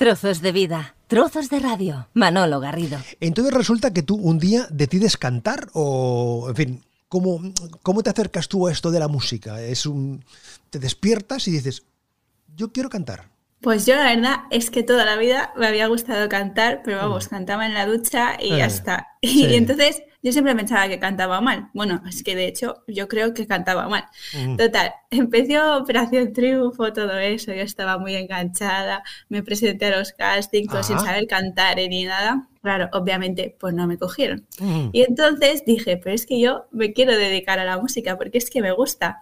Trozos de vida, trozos de radio. Manolo Garrido. Entonces resulta que tú un día decides cantar o, en fin, ¿cómo, cómo te acercas tú a esto de la música? Es un, te despiertas y dices, yo quiero cantar. Pues yo la verdad es que toda la vida me había gustado cantar, pero vamos, mm. cantaba en la ducha y ya eh, está. Y entonces yo siempre pensaba que cantaba mal. Bueno, es que de hecho yo creo que cantaba mal. Total, empezó Operación Triunfo, todo eso, yo estaba muy enganchada, me presenté a los castings sin saber cantar ni nada. Claro, obviamente, pues no me cogieron. Y entonces dije, pero es que yo me quiero dedicar a la música porque es que me gusta.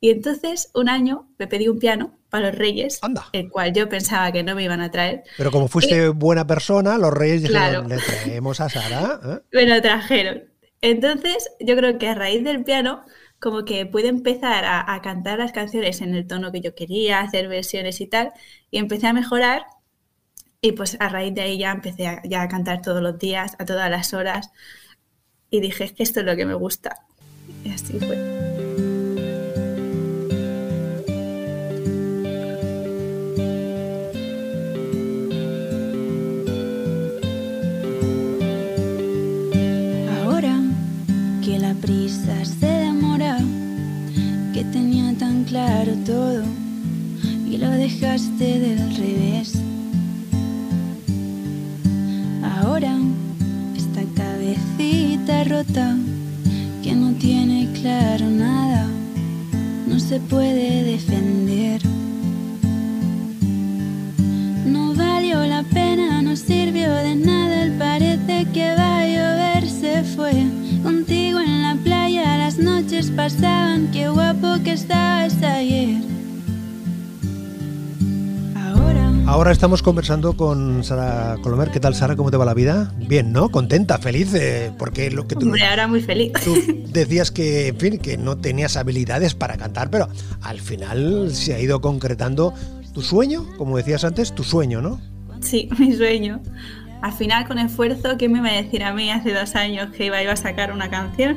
Y entonces un año me pedí un piano para los Reyes, el cual yo pensaba que no me iban a traer. Pero como fuiste buena persona, los Reyes dijeron, le traemos a Sara. ¿eh? Me lo trajeron. Entonces yo creo que a raíz del piano como que pude empezar a, cantar las canciones en el tono que yo quería, hacer versiones y tal, y empecé a mejorar y pues a raíz de ahí ya empecé a, ya a cantar todos los días, a todas las horas, y dije, es que esto es lo que me gusta. Y así fue. Se demora, que tenía tan claro todo y lo dejaste del revés. Ahora esta cabecita rota que no tiene claro nada, no se puede defender. No valió la pena, no sirvió de nada, el parece que va pasaban, qué guapo que estabas ayer. Ahora. Ahora estamos conversando con Sara Colomer. ¿Qué tal, Sara? ¿Cómo te va la vida? Bien, ¿no? Contenta, feliz, eh, porque lo que tú. Hombre, ahora muy feliz. Tú decías que, en fin, que no tenías habilidades para cantar, pero al final se ha ido concretando tu sueño, como decías antes, tu sueño, ¿no? Sí, mi sueño al final con esfuerzo, ¿quién me iba a decir a mí hace dos años que iba, a sacar una canción?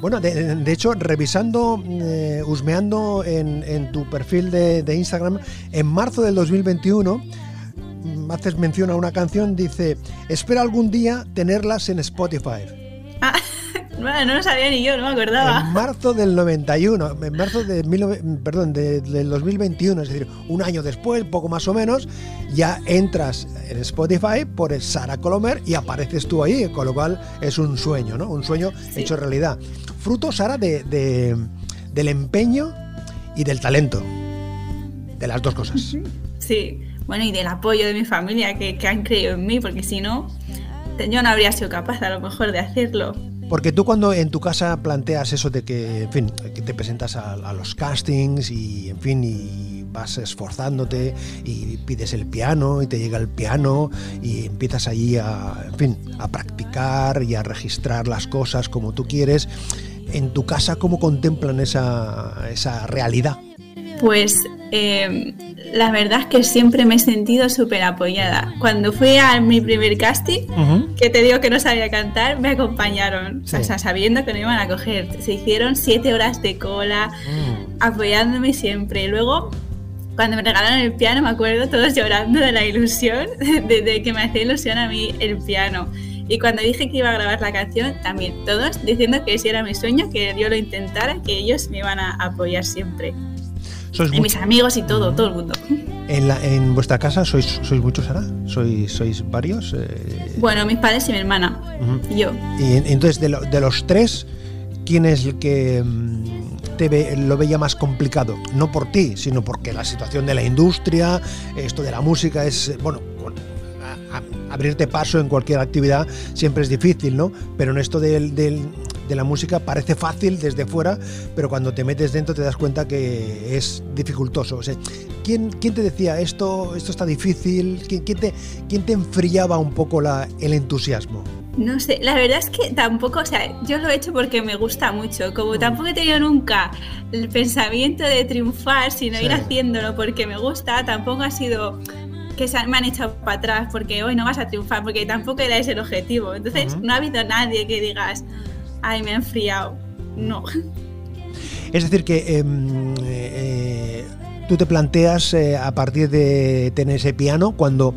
Bueno, de, hecho, revisando, eh, husmeando en, tu perfil de, Instagram, en marzo del 2021, mm, haces mención a una canción, dice, espera algún día tenerlas en Spotify. Ah, no lo sabía ni yo, no me acordaba. En marzo del 91, en marzo de perdón, del 2021, es decir, un año después, poco más o menos, ya entras en Spotify, por Sara Colomer y apareces tú ahí, con lo cual es un sueño, ¿no? Un sueño hecho realidad. Fruto, Sara, de, del empeño y del talento. De las dos cosas. Sí, bueno, y del apoyo de mi familia que, que han creído en mí, porque si no, yo no habría sido capaz a lo mejor de hacerlo. Porque tú cuando en tu casa planteas eso de que, en fin, que te presentas a, los castings y, en fin, y vas esforzándote y pides el piano y te llega el piano y empiezas allí a, en fin, a practicar y a registrar las cosas como tú quieres. En tu casa, ¿cómo contemplan esa, esa realidad? Pues eh, la verdad es que siempre me he sentido súper apoyada. Cuando fui a mi primer casting, que te digo que no sabía cantar, me acompañaron, o sea, sabiendo que no iban a coger. Se hicieron siete horas de cola, mm. apoyándome siempre. Luego, cuando me regalaron el piano, me acuerdo todos llorando de la ilusión, de, que me hacía ilusión a mí el piano. Y cuando dije que iba a grabar la canción, también todos diciendo que si era mi sueño, que yo lo intentara, que ellos me iban a apoyar siempre y mis amigos y todo, todo el mundo. ¿En, en vuestra casa sois, sois muchos, Sara? ¿Sois, sois varios? Eh, bueno, mis padres y mi hermana. y yo. Y entonces, de, de, los tres, ¿quién es el que lo veía más complicado? No por ti, sino porque la situación de la industria, esto de la música es, bueno, abrirte paso en cualquier actividad siempre es difícil, ¿no? Pero en esto del, de la música parece fácil desde fuera, pero cuando te metes dentro te das cuenta que es dificultoso. O sea, ¿quién, quién te decía esto, esto está difícil? ¿Quién, quién, te, quién te enfriaba un poco la, el entusiasmo? No sé, la verdad es que tampoco, o sea, yo lo he hecho porque me gusta mucho, como mm. tampoco he tenido nunca el pensamiento de triunfar, sino ir haciéndolo porque me gusta, tampoco ha sido que se me han echado para atrás porque hoy no vas a triunfar, porque tampoco era ese el objetivo. Entonces, no ha habido nadie que digas, ay, me he enfriado. No. Es decir, que em, eh, tú te planteas eh, a partir de tener ese piano cuando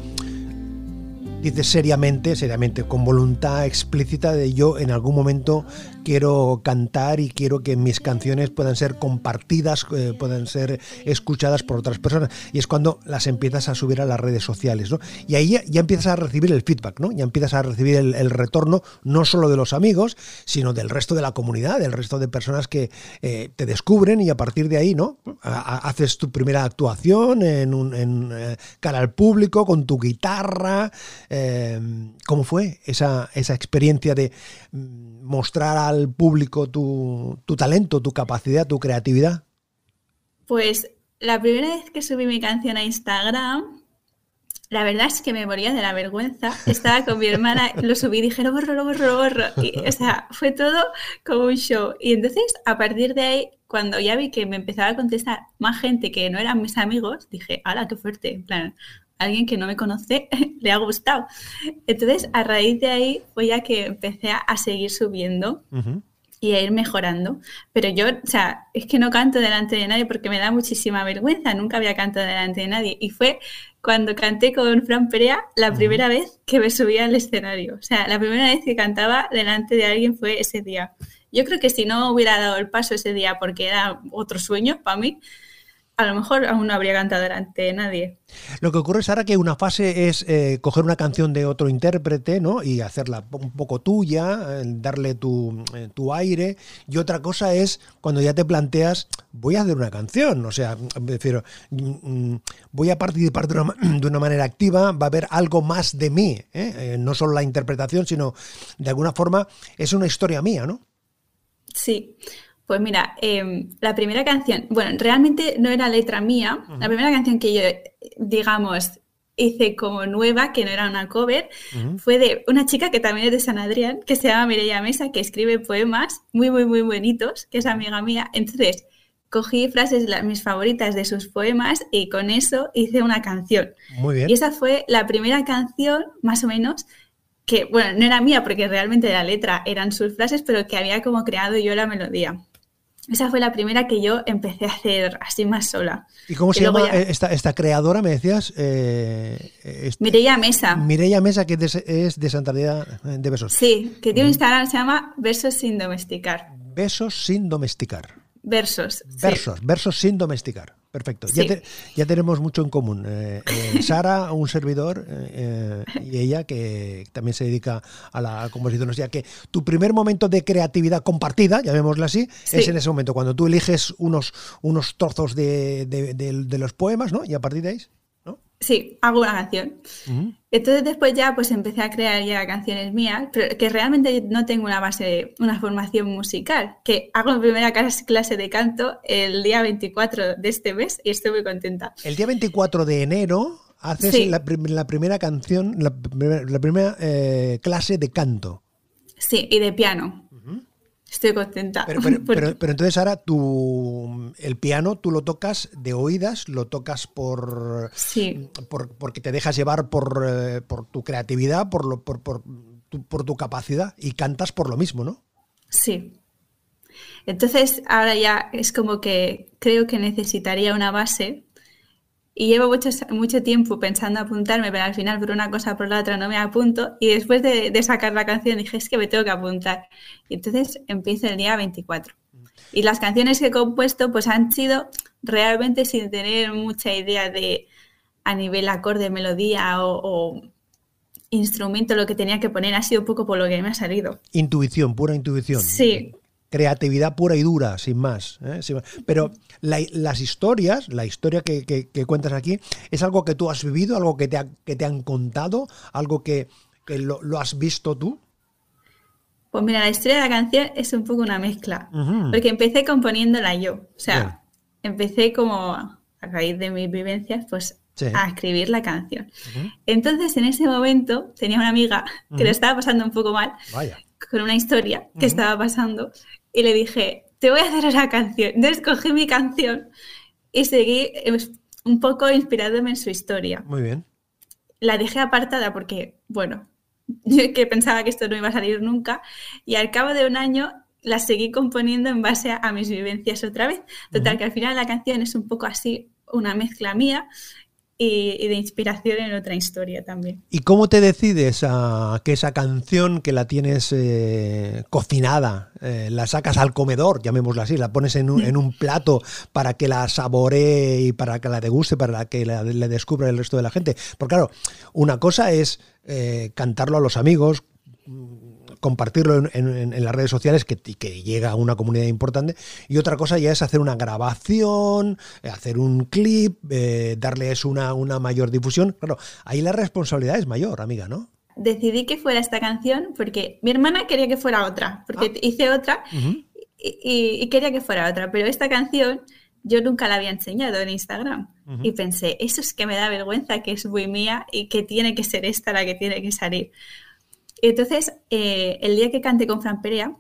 dices seriamente, seriamente, con voluntad explícita de yo en algún momento quiero cantar y quiero que mis canciones puedan ser compartidas, eh, puedan ser escuchadas por otras personas. Y es cuando las empiezas a subir a las redes sociales, ¿no? Y ahí ya, empiezas a recibir el feedback, ¿no? Ya empiezas a recibir el, retorno no solo de los amigos, sino del resto de la comunidad, del resto de personas que eh, te descubren y a partir de ahí, ¿no? haces tu primera actuación en, un, en eh, cara al público con tu guitarra. ¿Cómo fue esa, esa experiencia de mm, mostrar a al público tu, talento, tu capacidad, tu creatividad? Pues la primera vez que subí mi canción a Instagram, la verdad es que me moría de la vergüenza. Estaba con mi hermana, lo subí, dije, lo borro, lo borro, lo borro. Y, o sea, fue todo como un show. Y entonces, a partir de ahí, cuando ya vi que me empezaba a contestar más gente que no eran mis amigos, dije, ¡hala, qué fuerte! En plan, alguien que no me conoce le ha gustado. Entonces, a raíz de ahí fue ya que empecé a seguir subiendo. Y a ir mejorando. Pero yo, o sea, es que no canto delante de nadie porque me da muchísima vergüenza. Nunca había cantado delante de nadie. Y fue cuando canté con Fran Perea la primera vez que me subía al escenario. O sea, la primera vez que cantaba delante de alguien fue ese día. Yo creo que si no hubiera dado el paso ese día porque era otro sueño para mí, a lo mejor aún no habría cantado delante de nadie. Lo que ocurre es ahora que una fase es eh, coger una canción de otro intérprete ¿no? y hacerla un poco tuya, darle tu, eh, tu, aire. Y otra cosa es cuando ya te planteas, voy a hacer una canción, o sea, prefiero, mm, voy a participar de una, de una, manera activa, va a haber algo más de mí, ¿eh? no solo la interpretación, sino de alguna forma es una historia mía, ¿no? Sí. Pues mira, em, la primera canción, bueno, realmente no era letra mía. La primera canción que yo, digamos, hice como nueva, que no era una cover, fue de una chica que también es de San Adrián, que se llama Mireia Mesa, que escribe poemas muy, muy, muy bonitos, que es amiga mía. Entonces, cogí frases, mis favoritas de sus poemas, y con eso hice una canción. Muy bien. Y esa fue la primera canción, más o menos, que, bueno, no era mía porque realmente la letra eran sus frases, pero que había como creado yo la melodía. Esa fue la primera que yo empecé a hacer así más sola. ¿Y cómo se llama esta, creadora, me decías? Eh, este, Mireia Mesa. Mireia Mesa, que es de, Santa de Besos. Sí, que tiene un Instagram, se llama Besos sin domesticar. Besos sin domesticar. Versos. Versos, versos sin domesticar. Perfecto. Ya, tenemos mucho en común. Eh, eh, Sara, un servidor, eh, y ella que también se dedica a la composición. O sea que tu primer momento de creatividad compartida, llamémosla así, es en ese momento, cuando tú eliges unos, unos trozos de, de los poemas, ¿no? Y a partir de ahí. Sí, hago una canción. Entonces después ya pues empecé a crear ya canciones mías, pero que realmente no tengo una base, una formación musical, que hago mi primera clase de canto el día 24 de este mes y estoy muy contenta. El día 24 de enero haces la, primera canción, la, primera eh, clase de canto. Sí, y de piano. Estoy contenta. Pero, pero, entonces ahora tú, el piano tú lo tocas de oídas, lo tocas por, sí. por porque te dejas llevar por, eh, por tu creatividad, por, lo, por, por, tu, por tu capacidad y cantas por lo mismo, ¿no? Sí. Entonces ahora ya es como que creo que necesitaría una base y llevo mucho, mucho tiempo pensando apuntarme, pero al final por una cosa o por la otra no me apunto. Y después de, sacar la canción dije, es que me tengo que apuntar. Y entonces empiezo el día 24. Y las canciones que he compuesto pues han sido realmente sin tener mucha idea de a nivel acorde, melodía o, o instrumento lo que tenía que poner ha sido un poco por lo que me ha salido. Intuición, pura intuición. Sí, creatividad pura y dura, sin más. ¿eh? Pero las historias, la historia que, cuentas aquí, es algo que tú has vivido, algo que te, que te han contado, algo que, lo, has visto tú. Pues mira, la historia de la canción es un poco una mezcla, porque empecé componiéndola yo, o sea, empecé como a raíz de mis vivencias, pues a escribir la canción. Entonces, en ese momento, tenía una amiga que le estaba pasando un poco mal con una historia que estaba pasando y le dije, te voy a hacer una canción. Entonces cogí mi canción y seguí eh, un poco inspirándome en su historia. Muy bien. La dejé apartada porque, bueno, yo que pensaba que esto no iba a salir nunca y al cabo de un año la seguí componiendo en base a, mis vivencias otra vez. Total, que al final la canción es un poco así una mezcla mía y, de inspiración en otra historia también. ¿Y cómo te decides a que esa canción que la tienes eh, cocinada, eh, la sacas al comedor, llamémosla así, la pones en un, plato para que la saboree y para que la deguste, para que la, le descubra el resto de la gente? Porque claro, una cosa es eh, cantarlo a los amigos, compartirlo en, las redes sociales que, que, llega a una comunidad importante y otra cosa ya es hacer una grabación, hacer un clip, eh, darles una, una mayor difusión. Claro, ahí la responsabilidad es mayor, amiga, ¿no? Decidí que fuera esta canción porque mi hermana quería que fuera otra, porque ah. hice otra y, quería que fuera otra, pero esta canción yo nunca la había enseñado en Instagram. Y pensé, eso es que me da vergüenza, que es muy mía y que tiene que ser esta la que tiene que salir. Entonces, eh, el día que canté con Fran Perea,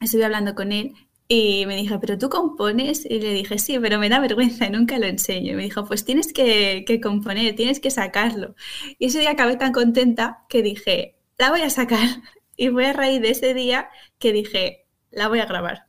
estuve hablando con él y me dijo, ¿pero tú compones? Y le dije, sí, pero me da vergüenza nunca lo enseño. Y me dijo, pues tienes que, componer, tienes que sacarlo. Y ese día acabé tan contenta que dije, la voy a sacar. Y fue a raíz de ese día que dije, la voy a grabar.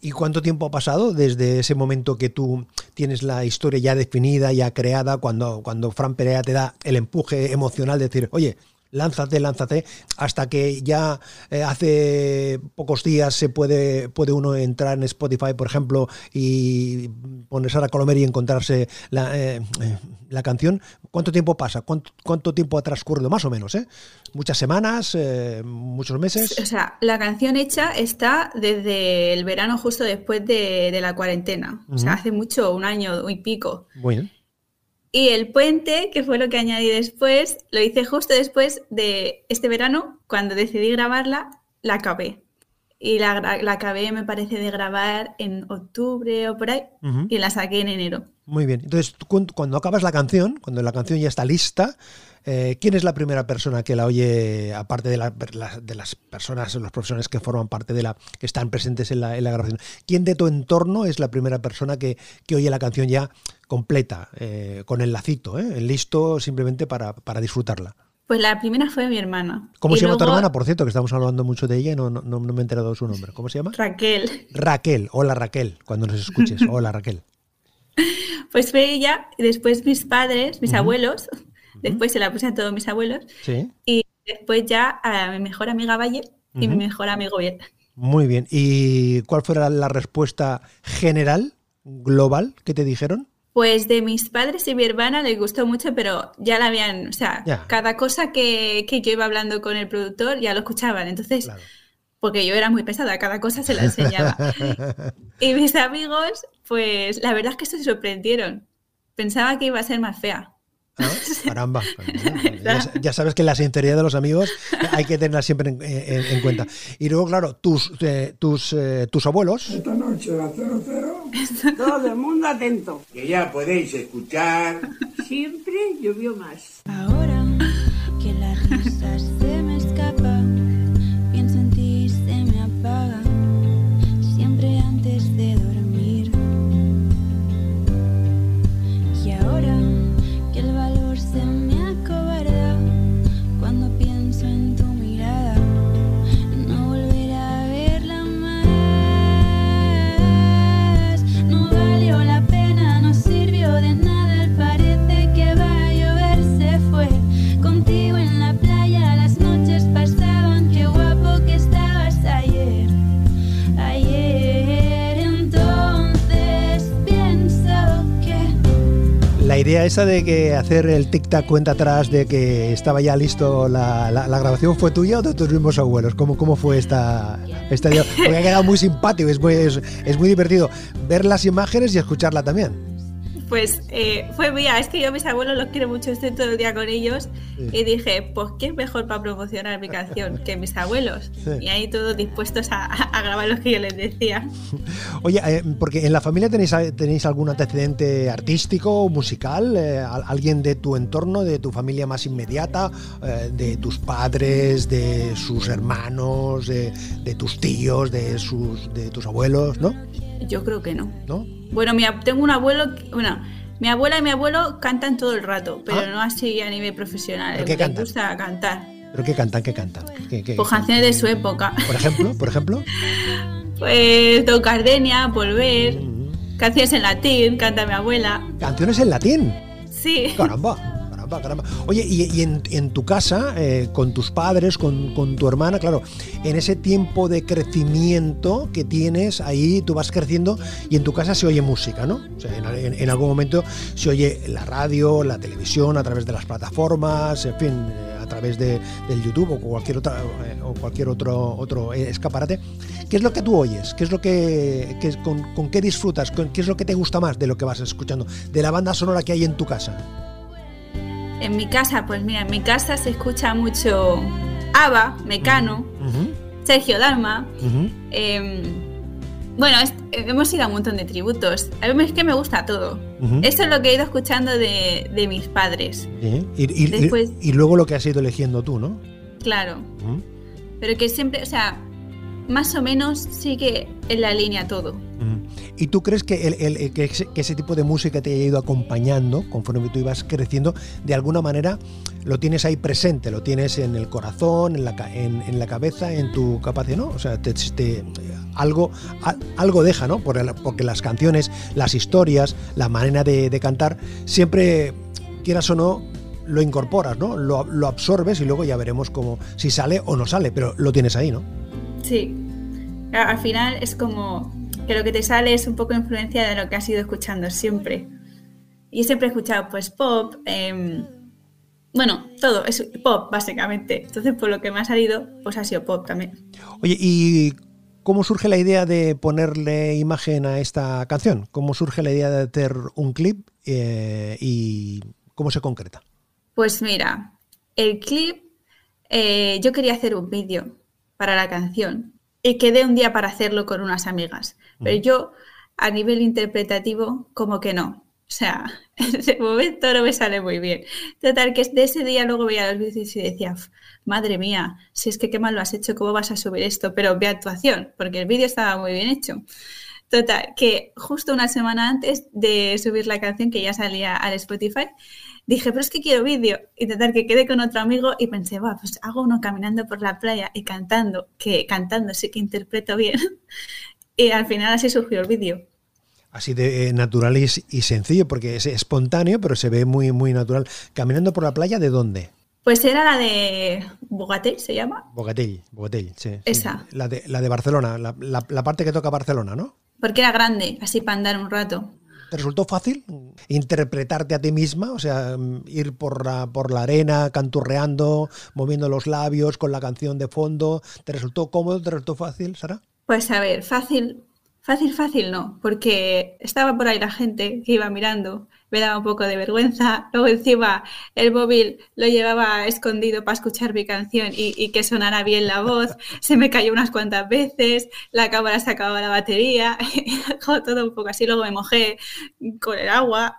¿Y cuánto tiempo ha pasado desde ese momento que tú tienes la historia ya definida, ya creada, cuando, cuando Fran Perea te da el empuje emocional de decir, oye, lánzate, lánzate, hasta que ya eh, hace pocos días se puede, puede uno entrar en Spotify, por ejemplo, y poner Sara Colomer y encontrarse la, eh, eh, la canción. ¿Cuánto tiempo pasa? ¿Cuánto, tiempo ha transcurrido? Más o menos, ¿eh? ¿Muchas semanas? ¿Muchos meses? O sea, la canción hecha está desde el verano justo después de, la cuarentena. O sea, hace mucho, un año y pico. Bueno. Y el puente, que fue lo que añadí después, lo hice justo después de este verano, cuando decidí grabarla, la acabé. Y la, acabé, me parece, de grabar en octubre o por ahí, y la saqué en enero. Muy bien. Entonces, cuando acabas la canción, cuando la canción ya está lista, eh, ¿Quién es la primera persona que la oye, aparte de, de, las personas, los profesionales que forman parte de la, que están presentes en la, grabación? ¿Quién de tu entorno es la primera persona que, oye la canción ya completa, eh, con el lacito, eh, listo simplemente para, disfrutarla? Pues la primera fue mi hermana. ¿Cómo se llama tu hermana? Por cierto, que estamos hablando mucho de ella y no, no, me he enterado de su nombre. ¿Cómo se llama? Raquel. Raquel. Hola Raquel, cuando nos escuches. Hola Raquel. Pues fue ella y después mis padres, mis abuelos, Después se la puse a todos mis abuelos. Y después ya a mi mejor amiga Valle y mi mejor amigo Biel. Muy bien. ¿Y cuál fue la respuesta general, global, que te dijeron? Pues de mis padres y mi hermana les gustó mucho, pero ya la habían, o sea, cada cosa que, que, yo iba hablando con el productor ya lo escuchaban. Entonces, porque yo era muy pesada, cada cosa se la enseñaba. y mis amigos, pues la verdad es que se sorprendieron. Pensaba que iba a ser más fea. Caramba. Ya, sabes que la sinceridad de los amigos hay que tenerla siempre en, cuenta. Y luego, claro, tus, eh, tus, eh, tus abuelos. Esta noche la 00. Todo el mundo atento. Que ya podéis escuchar. Siempre llovió más. Ahora que la risa se me escapa, La esa de que hacer el tic-tac cuenta atrás de que estaba ya listo la, grabación fue tuya o de tus mismos abuelos? ¿Cómo, cómo fue esta, esta? Porque ha quedado muy simpático, es muy, es muy divertido ver las imágenes y escucharla también. Pues eh, fue mía, es que yo a mis abuelos los quiero mucho, estoy todo el día con ellos y dije, pues ¿qué es mejor para promocionar mi canción que mis abuelos? Y ahí todos dispuestos a, grabar lo que yo les decía. Oye, eh, porque en la familia tenéis, tenéis algún antecedente artístico, musical, eh, alguien de tu entorno, de tu familia más inmediata, de tus padres, de sus hermanos, de, de tus tíos, de, sus, de tus abuelos, ¿no? Yo creo que no. ¿No? Bueno, mi, tengo un abuelo, bueno, mi abuela y mi abuelo cantan todo el rato, pero ah. no así a nivel profesional. ¿Pero qué Les gusta cantar. ¿Pero qué cantan? ¿Qué cantan? pues canciones de su época. Por ejemplo, por ejemplo. pues Don Cardenia, Volver, mm. canciones en latín, canta mi abuela. ¿Canciones en latín? Sí. Caramba. Oye, y, en, tu casa, eh, con tus padres, con, tu hermana, claro, en ese tiempo de crecimiento que tienes ahí, tú vas creciendo y en tu casa se oye música, ¿no? En, algún momento se oye la radio, la televisión, a través de las plataformas, en fin, eh, a través de, del YouTube o cualquier eh, otro otro escaparate. ¿Qué es lo que tú oyes? ¿Qué es lo que, con, qué disfrutas? ¿Qué es lo que te gusta más de lo que vas escuchando? De la banda sonora que hay en tu casa. En mi casa, pues mira, en mi casa se escucha mucho Ava, Mecano, Sergio Dalma. Em, bueno, hemos ido a un montón de tributos. A mí es que me gusta todo. Eso es lo que he ido escuchando de, mis padres. Y, luego lo que has ido eligiendo tú, ¿no? Claro. Pero que siempre, o sea, más o menos sigue en la línea todo. ¿Y tú crees que, el, que, ese, tipo de música te haya ido acompañando conforme tú ibas creciendo? De alguna manera lo tienes ahí presente, lo tienes en el corazón, en la, en, la cabeza, en tu capacidad, ¿no? O sea, te, algo, algo deja, ¿no? Porque, las canciones, las historias, la manera de, cantar, siempre, quieras o no, lo incorporas, ¿no? Lo, lo absorbes y luego ya veremos cómo, si sale o no sale, pero lo tienes ahí, ¿no? Sí. Al final es como que lo que te sale es un poco influencia de lo que has ido escuchando siempre. Y siempre he escuchado pues pop, em, bueno, todo, es pop básicamente. Entonces por lo que me ha salido pues ha sido pop también. Oye, ¿y cómo surge la idea de ponerle imagen a esta canción? ¿Cómo surge la idea de hacer un clip eh, y cómo se concreta? Pues mira, el clip, eh, yo quería hacer un vídeo para la canción y quedé un día para hacerlo con unas amigas. Pero yo, a nivel interpretativo, como que no. O sea, en ese momento no me sale muy bien. Total, que de ese día luego veía los vídeos y decía, madre mía, si es que qué mal lo has hecho, ¿cómo vas a subir esto? Pero ve actuación, porque el vídeo estaba muy bien hecho. Total, que justo una semana antes de subir la canción, que ya salía al Spotify, dije, pero es que quiero vídeo. Y total, que quedé con otro amigo y pensé, va, pues hago uno caminando por la playa y cantando, que cantando sí que interpreto bien. Y al final así surgió el vídeo. Así de eh, natural y, sencillo, porque es espontáneo, pero se ve muy, muy natural. Caminando por la playa, ¿de dónde? Pues era la de Bogatell, ¿se llama? Bogatell, Bogatell, sí. Esa. La, de, la de Barcelona, la, la, parte que toca Barcelona, ¿no? Porque era grande, así para andar un rato. ¿Te resultó fácil interpretarte a ti misma? O sea, ir por la, por la arena, canturreando, moviendo los labios con la canción de fondo. ¿Te resultó cómodo? ¿Te resultó fácil, Sara? Pues a ver, fácil, fácil, fácil no, porque estaba por ahí la gente que iba mirando, me daba un poco de vergüenza, luego encima el móvil lo llevaba escondido para escuchar mi canción y, que sonara bien la voz, se me cayó unas cuantas veces, la cámara se acababa la batería, todo un poco así, luego me mojé con el agua,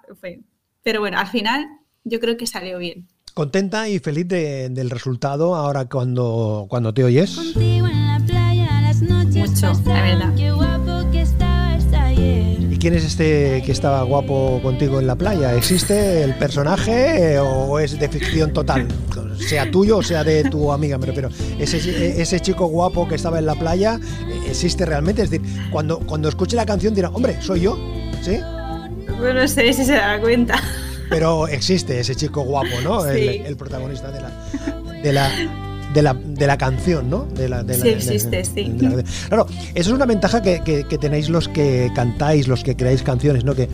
pero bueno, al final yo creo que salió bien. ¿Contenta y feliz del resultado ahora cuando, cuando te oyes? mucho, la verdad. ¿Y quién es este que estaba guapo contigo en la playa? ¿Existe el personaje o es de ficción total? Sea tuyo o sea de tu amiga, me refiero. Ese, ese chico guapo que estaba en la playa, ¿existe realmente? Es decir, cuando, cuando escuche la canción dirá, hombre, ¿soy yo? ¿Sí? Bueno, no sé si se da cuenta. Pero existe ese chico guapo, ¿no? El, protagonista de la, de la de la, de la canción, ¿no? De la, sí, existe, sí. claro, eso es una ventaja que, que, tenéis los que cantáis, los que creáis canciones, ¿no? Que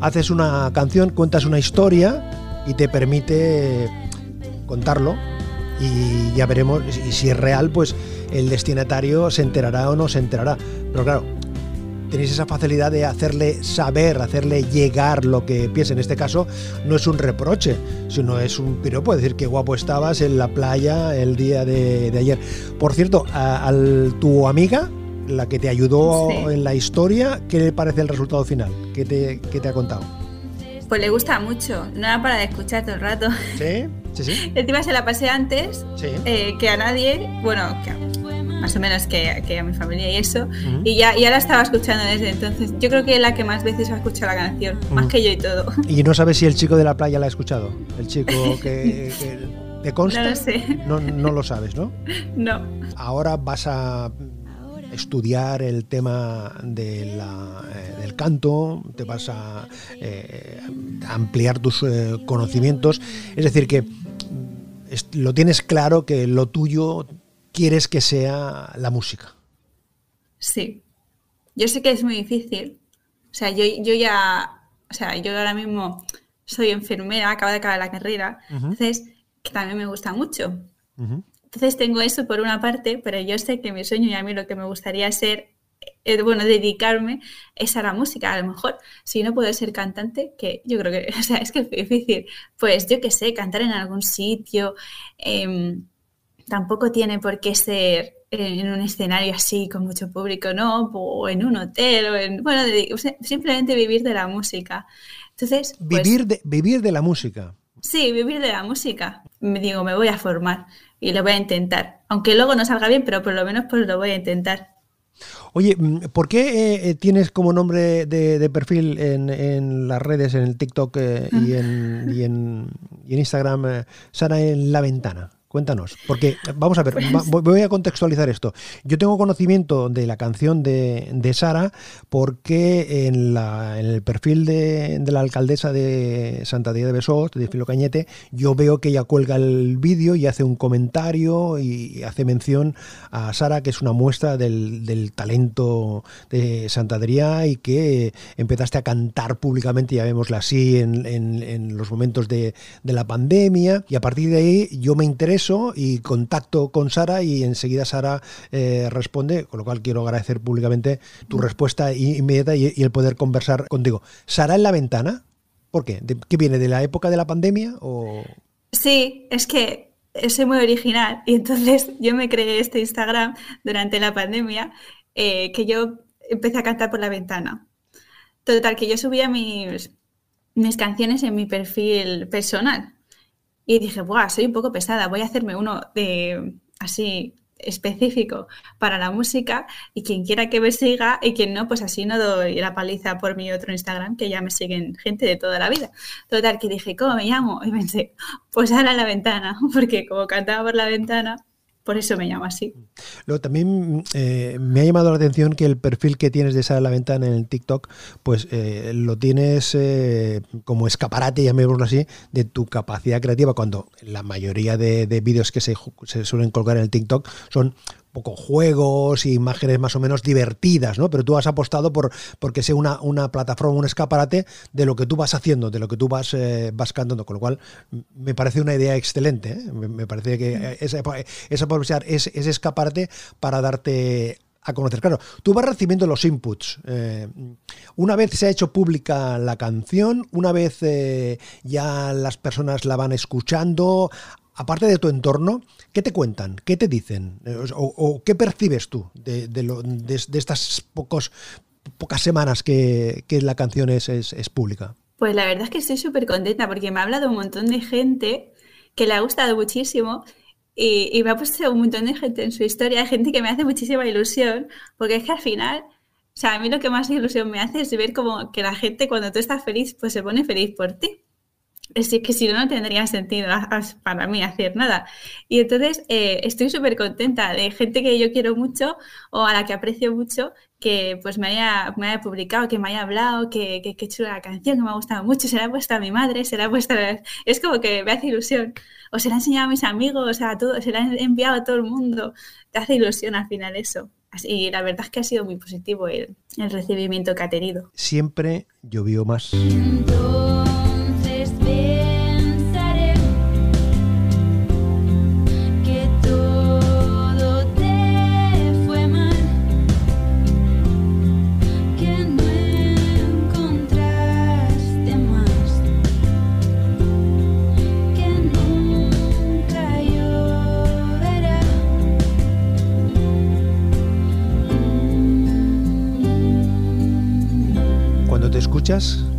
haces una canción, cuentas una historia y te permite contarlo y ya veremos y si es real, pues el destinatario se enterará o no se enterará. Pero claro, tenéis esa facilidad de hacerle saber, hacerle llegar lo que piensa. En este caso, no es un reproche, sino es un piropo, decir que guapo estabas en la playa el día de, ayer. Por cierto, a, tu amiga, la que te ayudó en la historia, ¿qué le parece el resultado final? ¿Qué te, qué te ha contado? Pues le gusta mucho, no era para de escuchar todo el rato. Sí, sí, sí. Encima se la pasé antes eh, que a nadie, bueno, que más o menos que, que a mi familia y eso. Y ya, ya la estaba escuchando desde entonces. Yo creo que es la que más veces ha escuchado la canción, más que yo y todo. ¿Y no sabes si el chico de la playa la ha escuchado? El chico que, te consta. No lo sé. No, no lo sabes, ¿no? No. Ahora vas a estudiar el tema de eh, del canto, te vas a eh, ampliar tus conocimientos. Es decir, que lo tienes claro que lo tuyo quieres que sea la música. Sí. Yo sé que es muy difícil. O sea, yo, yo ya, o sea, yo ahora mismo soy enfermera, acabo de acabar la carrera, entonces, que también me gusta mucho. Entonces tengo eso por una parte, pero yo sé que mi sueño y a mí lo que me gustaría ser, eh, bueno, dedicarme es a la música. A lo mejor, si no puedo ser cantante, que yo creo que, o sea, es que es difícil, pues yo qué sé, cantar en algún sitio, em, tampoco tiene por qué ser en un escenario así con mucho público, ¿no? O en un hotel, o en, bueno, simplemente vivir de la música. Entonces, pues vivir, de, vivir de la música. Sí, vivir de la música. Me digo, me voy a formar y lo voy a intentar. Aunque luego no salga bien, pero por lo menos pues lo voy a intentar. Oye, mm, ¿por qué eh, eh, tienes como nombre de, perfil en, las redes, en el TikTok eh, y, en, y, en, y, en, Instagram, Sara en la ventana? Cuéntanos, porque vamos a ver, pues voy a contextualizar esto. Yo tengo conocimiento de la canción de, Sara porque en, la, en el perfil de, la alcaldesa de Santa María de Besós, de Filo Cañete, yo veo que ella cuelga el vídeo y hace un comentario y hace mención a Sara, que es una muestra del, talento de Santa Adrià y que empezaste a cantar públicamente, ya vemosla así, en, en los momentos de, de la pandemia y a partir de ahí yo me intereso y contacto con Sara y enseguida Sara eh, responde, con lo cual quiero agradecer públicamente tu respuesta inmediata y, el poder conversar contigo. ¿Sara en la ventana? ¿Por qué? ¿Qué viene? ¿De la época de la pandemia? O... Sí, es que soy muy original y entonces yo me creé este Instagram durante la pandemia eh, que yo empecé a cantar por la ventana. Total, que yo subía mis, mis canciones en mi perfil personal. Y dije, Buah, soy un poco pesada, voy a hacerme uno de así específico para la música y quien quiera que me siga y quien no, pues así no doy la paliza por mi otro Instagram, que ya me siguen gente de toda la vida. Total, que dije, ¿cómo me llamo? Y pensé, pues ahora la ventana, porque como cantaba por la ventana, por eso me llamo así. Luego, también eh, me ha llamado la atención que el perfil que tienes de Sara la Ventana en el TikTok, pues eh, lo tienes eh, como escaparate, llamémoslo así, de tu capacidad creativa, cuando la mayoría de, de vídeos que se, suelen colgar en el TikTok son poco juegos y imágenes más o menos divertidas, ¿no? Pero tú has apostado por porque sea una, una plataforma, un escaparate de lo que tú vas haciendo, de lo que tú vas, eh, vas cantando, con lo cual me parece una idea excelente. ¿eh? Me, parece que esa, esa aprovechar ese, ese escaparate para darte a conocer. Claro, tú vas recibiendo los inputs. Eh, una vez se ha hecho pública la canción, una vez ya las personas la van escuchando, aparte de tu entorno, ¿qué te cuentan? ¿Qué te dicen? Eh, ¿O, qué percibes tú de, estas pocos, pocas semanas que, la canción es, es, pública? Pues la verdad es que estoy súper contenta porque me ha hablado un montón de gente que le ha gustado muchísimo y, me ha puesto un montón de gente en su historia, gente que me hace muchísima ilusión, porque es que al final, o sea, a mí lo que más ilusión me hace es ver como que la gente cuando tú estás feliz, pues se pone feliz por ti es que si no, no tendría sentido para mí hacer nada. Y entonces eh, estoy súper contenta de gente que yo quiero mucho o a la que aprecio mucho que pues me haya, me haya publicado, que me haya hablado, que, que, que chula la canción, que me ha gustado mucho, se la ha puesto a mi madre, se la ha puesto Es como que me hace ilusión. O se la ha enseñado a mis amigos, o sea, todo, se la ha enviado a todo el mundo. Te hace ilusión al final eso. Y la verdad es que ha sido muy positivo el, el recibimiento que ha tenido. Siempre llovió más.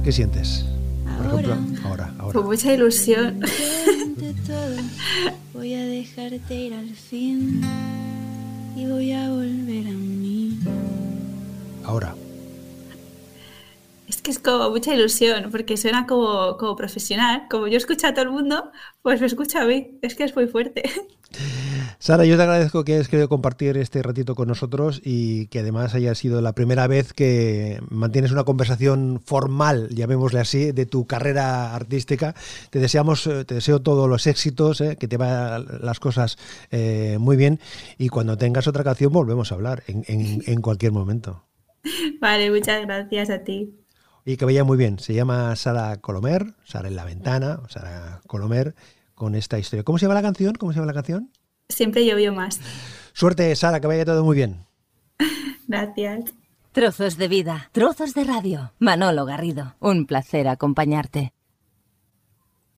¿Qué sientes? Por ejemplo, ahora, ahora. Con mucha ilusión. Voy a dejarte ir al fin y voy a volver a mí. Ahora. Es que es como mucha ilusión, porque suena como, como profesional. Como yo escucho a todo el mundo, pues me escucha a mí. Es que es muy fuerte. Sara, yo te agradezco que hayas querido compartir este ratito con nosotros y que además haya sido la primera vez que mantienes una conversación formal, llamémosle así, de tu carrera artística. Te deseamos, eh, te deseo todos los éxitos, eh, que te vayan las cosas eh, muy bien y cuando tengas otra canción volvemos a hablar en, en cualquier momento. Vale, muchas gracias a ti. Y que vaya muy bien. Se llama Sara Colomer, Sara en la ventana, Sara Colomer, con esta historia. ¿Cómo se llama la canción? ¿Cómo se llama la canción? Siempre llovió más. Suerte, Sara, que vaya todo muy bien. Gracias. Trozos de vida, trozos de radio. Manolo Garrido, un placer acompañarte.